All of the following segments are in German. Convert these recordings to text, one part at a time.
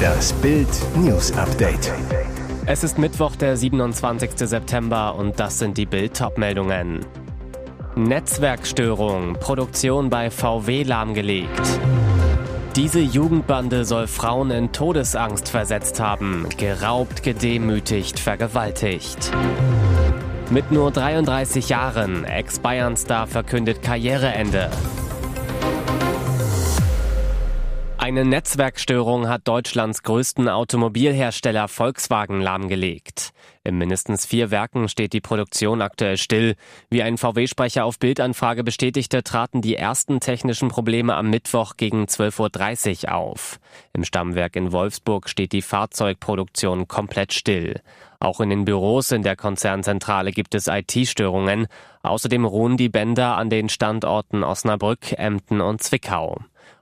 Das Bild News Update. Es ist Mittwoch, der 27. September und das sind die Bild meldungen Netzwerkstörung, Produktion bei VW lahmgelegt. Diese Jugendbande soll Frauen in Todesangst versetzt haben, geraubt, gedemütigt, vergewaltigt. Mit nur 33 Jahren, Ex-Bayern-Star verkündet Karriereende. Eine Netzwerkstörung hat Deutschlands größten Automobilhersteller Volkswagen lahmgelegt. In mindestens vier Werken steht die Produktion aktuell still. Wie ein VW-Sprecher auf Bildanfrage bestätigte, traten die ersten technischen Probleme am Mittwoch gegen 12.30 Uhr auf. Im Stammwerk in Wolfsburg steht die Fahrzeugproduktion komplett still. Auch in den Büros in der Konzernzentrale gibt es IT-Störungen. Außerdem ruhen die Bänder an den Standorten Osnabrück, Emden und Zwickau.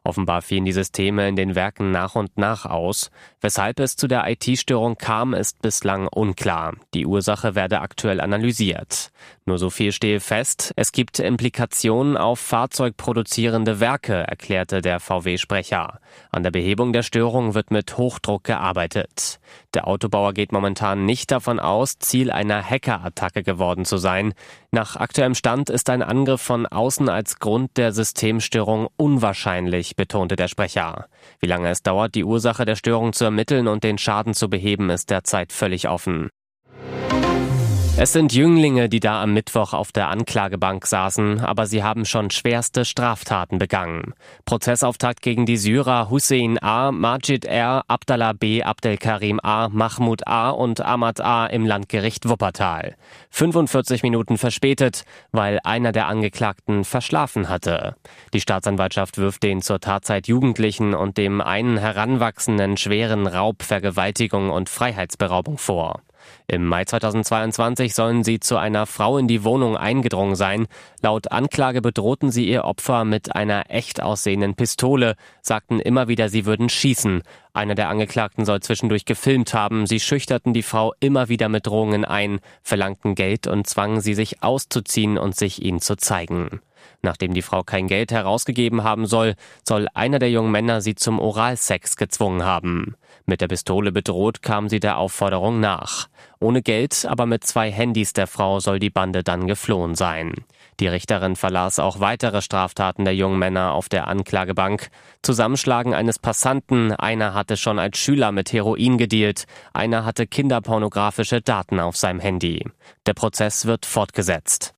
Offenbar fielen die Systeme in den Werken nach und nach aus. Weshalb es zu der IT-Störung kam, ist bislang unklar. Die Ursache werde aktuell analysiert. Nur so viel stehe fest, es gibt Implikationen auf fahrzeugproduzierende Werke, erklärte der VW-Sprecher. An der Behebung der Störung wird mit Hochdruck gearbeitet. Der Autobauer geht momentan nicht davon aus, Ziel einer Hackerattacke geworden zu sein. Nach aktuellem Stand ist ein Angriff von außen als Grund der Systemstörung unwahrscheinlich, betonte der Sprecher. Wie lange es dauert, die Ursache der Störung zu ermitteln und den Schaden zu beheben, ist derzeit völlig offen. Es sind Jünglinge, die da am Mittwoch auf der Anklagebank saßen, aber sie haben schon schwerste Straftaten begangen. Prozessauftakt gegen die Syrer Hussein A., Majid R., Abdallah B., Abdelkarim A., Mahmoud A. und Ahmad A. im Landgericht Wuppertal. 45 Minuten verspätet, weil einer der Angeklagten verschlafen hatte. Die Staatsanwaltschaft wirft den zur Tatzeit Jugendlichen und dem einen Heranwachsenden schweren Raub, Vergewaltigung und Freiheitsberaubung vor. Im Mai 2022 sollen sie zu einer Frau in die Wohnung eingedrungen sein. Laut Anklage bedrohten sie ihr Opfer mit einer echt aussehenden Pistole, sagten immer wieder, sie würden schießen. Einer der Angeklagten soll zwischendurch gefilmt haben. Sie schüchterten die Frau immer wieder mit Drohungen ein, verlangten Geld und zwangen sie, sich auszuziehen und sich ihnen zu zeigen. Nachdem die Frau kein Geld herausgegeben haben soll, soll einer der jungen Männer sie zum Oralsex gezwungen haben. Mit der Pistole bedroht kam sie der Aufforderung nach. Ohne Geld, aber mit zwei Handys der Frau soll die Bande dann geflohen sein. Die Richterin verlas auch weitere Straftaten der jungen Männer auf der Anklagebank. Zusammenschlagen eines Passanten, einer hatte schon als Schüler mit Heroin gedealt, einer hatte kinderpornografische Daten auf seinem Handy. Der Prozess wird fortgesetzt.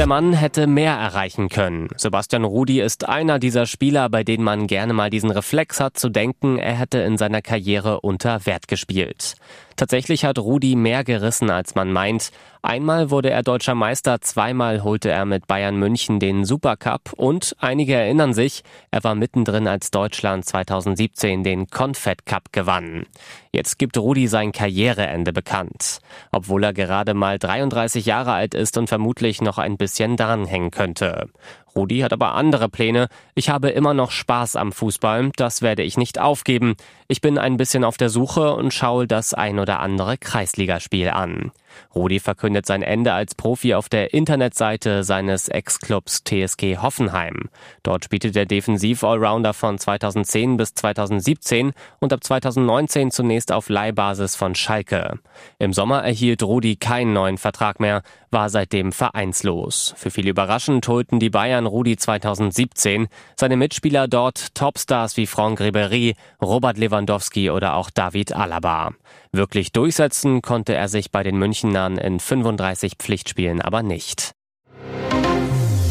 Der Mann hätte mehr erreichen können. Sebastian Rudi ist einer dieser Spieler, bei denen man gerne mal diesen Reflex hat zu denken, er hätte in seiner Karriere unter Wert gespielt. Tatsächlich hat Rudi mehr gerissen, als man meint. Einmal wurde er deutscher Meister, zweimal holte er mit Bayern München den Supercup und einige erinnern sich, er war mittendrin, als Deutschland 2017 den Confed Cup gewann. Jetzt gibt Rudi sein Karriereende bekannt. Obwohl er gerade mal 33 Jahre alt ist und vermutlich noch ein bisschen dranhängen könnte. Rudi hat aber andere Pläne. Ich habe immer noch Spaß am Fußball, das werde ich nicht aufgeben. Ich bin ein bisschen auf der Suche und schaue das ein oder andere Kreisligaspiel an. Rudi verkündet sein Ende als Profi auf der Internetseite seines Ex-Clubs TSG Hoffenheim. Dort spielte der Defensiv-Allrounder von 2010 bis 2017 und ab 2019 zunächst auf Leihbasis von Schalke. Im Sommer erhielt Rudi keinen neuen Vertrag mehr, war seitdem vereinslos. Für viele überraschend holten die Bayern Rudi 2017. Seine Mitspieler dort Topstars wie Franck Ribéry, Robert Lewandowski oder auch David Alaba. Wirklich durchsetzen konnte er sich bei den Münchnern in 35 Pflichtspielen aber nicht.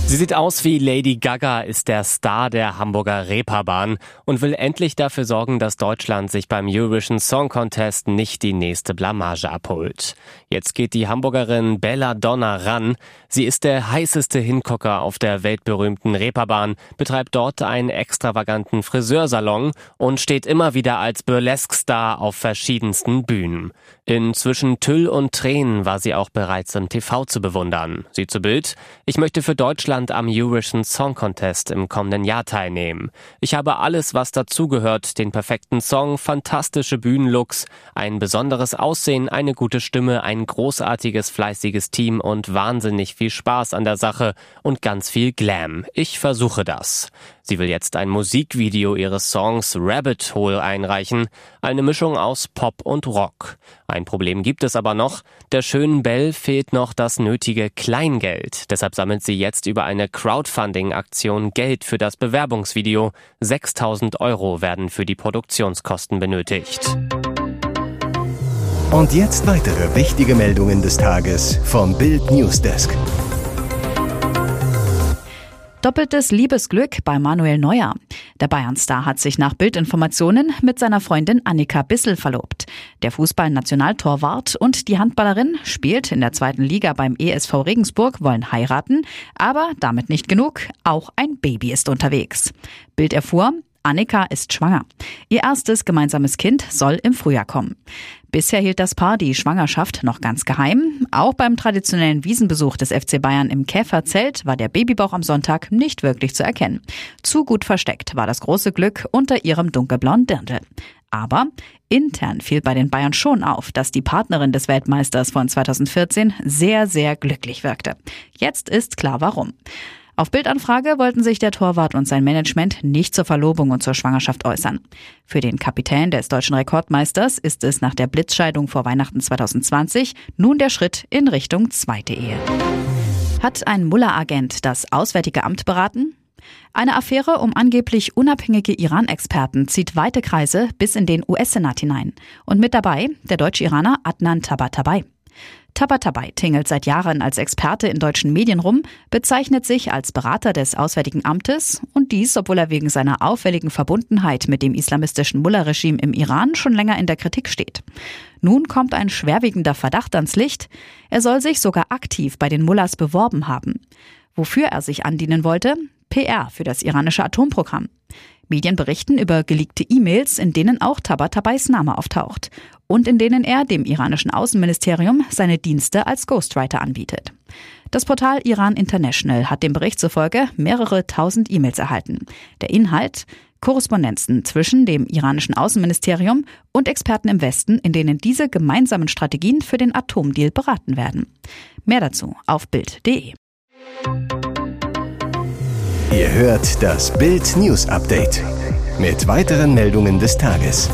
Sie sieht aus wie Lady Gaga, ist der Star der Hamburger Reeperbahn und will endlich dafür sorgen, dass Deutschland sich beim Eurovision Song Contest nicht die nächste Blamage abholt. Jetzt geht die Hamburgerin Bella Donna ran. Sie ist der heißeste Hingucker auf der weltberühmten Reeperbahn, betreibt dort einen extravaganten Friseursalon und steht immer wieder als Burlesque-Star auf verschiedensten Bühnen. Inzwischen Tüll und Tränen war sie auch bereits im TV zu bewundern. Sie zu Bild, ich möchte für Deutschland am Eurovision Song Contest im kommenden Jahr teilnehmen. Ich habe alles, was dazugehört, den perfekten Song, fantastische Bühnenlooks, ein besonderes Aussehen, eine gute Stimme, ein großartiges, fleißiges Team und wahnsinnig viel Spaß an der Sache und ganz viel Glam. Ich versuche das. Sie will jetzt ein Musikvideo ihres Songs Rabbit Hole einreichen, eine Mischung aus Pop und Rock. Ein Problem gibt es aber noch. Der schönen Belle fehlt noch das nötige Kleingeld. Deshalb sammelt sie jetzt über eine Crowdfunding-Aktion Geld für das Bewerbungsvideo. 6000 Euro werden für die Produktionskosten benötigt. Und jetzt weitere wichtige Meldungen des Tages vom Bild Newsdesk. Doppeltes Liebesglück bei Manuel Neuer. Der Bayernstar hat sich nach Bildinformationen mit seiner Freundin Annika Bissel verlobt. Der Fußball-Nationaltorwart und die Handballerin spielt in der zweiten Liga beim ESV Regensburg, wollen heiraten, aber damit nicht genug. Auch ein Baby ist unterwegs. Bild erfuhr, Annika ist schwanger. Ihr erstes gemeinsames Kind soll im Frühjahr kommen. Bisher hielt das Paar die Schwangerschaft noch ganz geheim. Auch beim traditionellen Wiesenbesuch des FC Bayern im Käferzelt war der Babybauch am Sonntag nicht wirklich zu erkennen. Zu gut versteckt war das große Glück unter ihrem dunkelblauen Dirndl. Aber intern fiel bei den Bayern schon auf, dass die Partnerin des Weltmeisters von 2014 sehr, sehr glücklich wirkte. Jetzt ist klar warum. Auf Bildanfrage wollten sich der Torwart und sein Management nicht zur Verlobung und zur Schwangerschaft äußern. Für den Kapitän des deutschen Rekordmeisters ist es nach der Blitzscheidung vor Weihnachten 2020 nun der Schritt in Richtung zweite Ehe. Hat ein Muller-Agent das Auswärtige Amt beraten? Eine Affäre um angeblich unabhängige Iran-Experten zieht weite Kreise bis in den US-Senat hinein. Und mit dabei der deutsche Iraner Adnan Tabatabai. Tabatabai tingelt seit Jahren als Experte in deutschen Medien rum, bezeichnet sich als Berater des Auswärtigen Amtes und dies, obwohl er wegen seiner auffälligen Verbundenheit mit dem islamistischen Mullah-Regime im Iran schon länger in der Kritik steht. Nun kommt ein schwerwiegender Verdacht ans Licht. Er soll sich sogar aktiv bei den Mullahs beworben haben. Wofür er sich andienen wollte? PR für das iranische Atomprogramm. Medien berichten über geleakte E-Mails, in denen auch Tabatabais Name auftaucht und in denen er dem iranischen Außenministerium seine Dienste als Ghostwriter anbietet. Das Portal Iran International hat dem Bericht zufolge mehrere tausend E-Mails erhalten. Der Inhalt Korrespondenzen zwischen dem iranischen Außenministerium und Experten im Westen, in denen diese gemeinsamen Strategien für den Atomdeal beraten werden. Mehr dazu auf Bild.de. Ihr hört das Bild News Update mit weiteren Meldungen des Tages.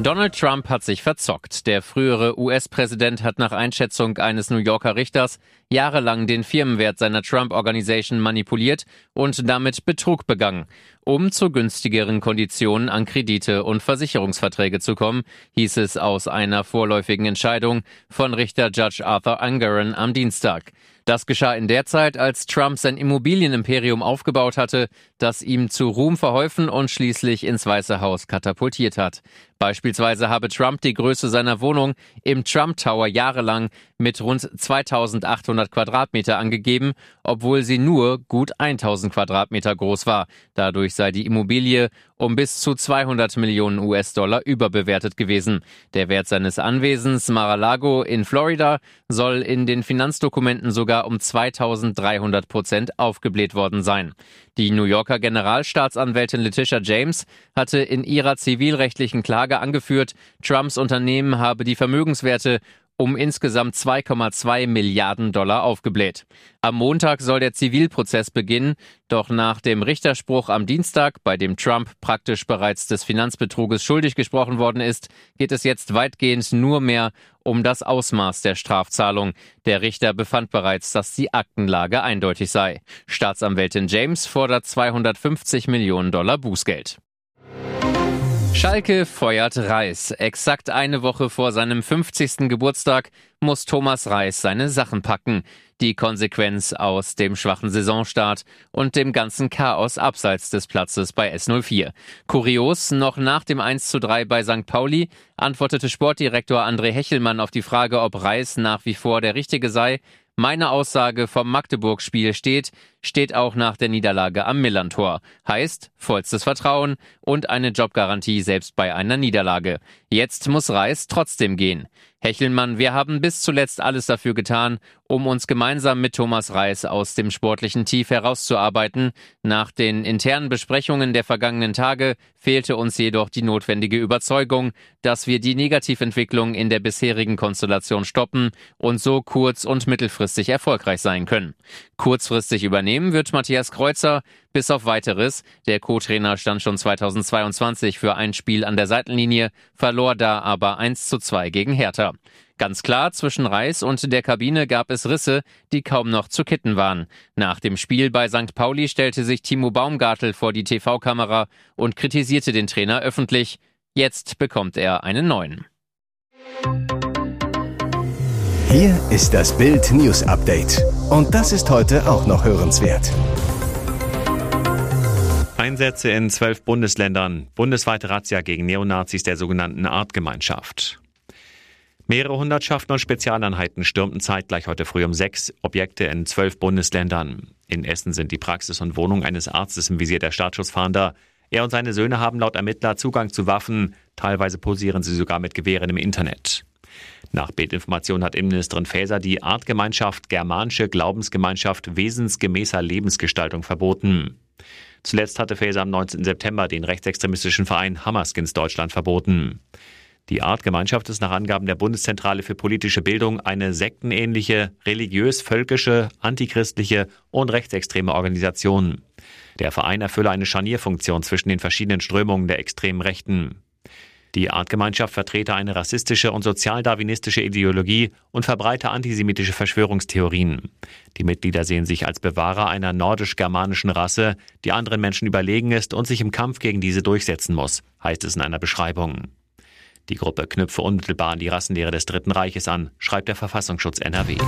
Donald Trump hat sich verzockt. Der frühere US-Präsident hat nach Einschätzung eines New Yorker Richters jahrelang den Firmenwert seiner Trump Organization manipuliert und damit Betrug begangen. Um zu günstigeren Konditionen an Kredite und Versicherungsverträge zu kommen, hieß es aus einer vorläufigen Entscheidung von Richter Judge Arthur Ungeron am Dienstag. Das geschah in der Zeit, als Trump sein Immobilienimperium aufgebaut hatte, das ihm zu Ruhm verholfen und schließlich ins Weiße Haus katapultiert hat. Beispielsweise habe Trump die Größe seiner Wohnung im Trump Tower jahrelang mit rund 2800 Quadratmeter angegeben, obwohl sie nur gut 1000 Quadratmeter groß war. Dadurch sei die Immobilie um bis zu 200 Millionen US-Dollar überbewertet gewesen. Der Wert seines Anwesens Mar-a-Lago in Florida soll in den Finanzdokumenten sogar um 2300 Prozent aufgebläht worden sein. Die New Yorker Generalstaatsanwältin Letitia James hatte in ihrer zivilrechtlichen Klage angeführt, Trumps Unternehmen habe die Vermögenswerte um insgesamt 2,2 Milliarden Dollar aufgebläht. Am Montag soll der Zivilprozess beginnen, doch nach dem Richterspruch am Dienstag, bei dem Trump praktisch bereits des Finanzbetruges schuldig gesprochen worden ist, geht es jetzt weitgehend nur mehr um das Ausmaß der Strafzahlung. Der Richter befand bereits, dass die Aktenlage eindeutig sei. Staatsanwältin James fordert 250 Millionen Dollar Bußgeld. Schalke feuert Reis. Exakt eine Woche vor seinem 50. Geburtstag muss Thomas Reis seine Sachen packen. Die Konsequenz aus dem schwachen Saisonstart und dem ganzen Chaos abseits des Platzes bei S04. Kurios, noch nach dem 1 zu 3 bei St. Pauli antwortete Sportdirektor André Hechelmann auf die Frage, ob Reis nach wie vor der Richtige sei, meine Aussage vom Magdeburg-Spiel steht, steht auch nach der Niederlage am Millantor. Heißt, vollstes Vertrauen und eine Jobgarantie selbst bei einer Niederlage. Jetzt muss Reis trotzdem gehen. Hechelmann, wir haben bis zuletzt alles dafür getan, um uns gemeinsam mit Thomas Reis aus dem sportlichen Tief herauszuarbeiten. Nach den internen Besprechungen der vergangenen Tage fehlte uns jedoch die notwendige Überzeugung, dass wir die Negativentwicklung in der bisherigen Konstellation stoppen und so kurz- und mittelfristig erfolgreich sein können. Kurzfristig übernehmen übernehmen wird Matthias Kreuzer bis auf weiteres. Der Co-Trainer stand schon 2022 für ein Spiel an der Seitenlinie, verlor da aber 1 zu 2 gegen Hertha. Ganz klar, zwischen Reis und der Kabine gab es Risse, die kaum noch zu kitten waren. Nach dem Spiel bei St. Pauli stellte sich Timo Baumgartel vor die TV-Kamera und kritisierte den Trainer öffentlich. Jetzt bekommt er einen neuen. Hier ist das Bild News Update. Und das ist heute auch noch hörenswert. Einsätze in zwölf Bundesländern, bundesweite Razzia gegen Neonazis der sogenannten Artgemeinschaft. Mehrere Hundertschaften und Spezialeinheiten stürmten zeitgleich heute früh um sechs Objekte in zwölf Bundesländern. In Essen sind die Praxis und Wohnung eines Arztes im Visier der Staatsschutzfahnder. Er und seine Söhne haben laut Ermittler Zugang zu Waffen. Teilweise posieren sie sogar mit Gewehren im Internet. Nach Bildinformation hat Innenministerin Faeser die Artgemeinschaft Germanische Glaubensgemeinschaft wesensgemäßer Lebensgestaltung verboten. Zuletzt hatte Faeser am 19. September den rechtsextremistischen Verein Hammerskins Deutschland verboten. Die Artgemeinschaft ist nach Angaben der Bundeszentrale für politische Bildung eine sektenähnliche, religiös-völkische, antichristliche und rechtsextreme Organisation. Der Verein erfülle eine Scharnierfunktion zwischen den verschiedenen Strömungen der extremen Rechten. Die Artgemeinschaft vertrete eine rassistische und sozialdarwinistische Ideologie und verbreite antisemitische Verschwörungstheorien. Die Mitglieder sehen sich als Bewahrer einer nordisch-germanischen Rasse, die anderen Menschen überlegen ist und sich im Kampf gegen diese durchsetzen muss, heißt es in einer Beschreibung. Die Gruppe knüpfe unmittelbar an die Rassenlehre des Dritten Reiches an, schreibt der Verfassungsschutz NRW.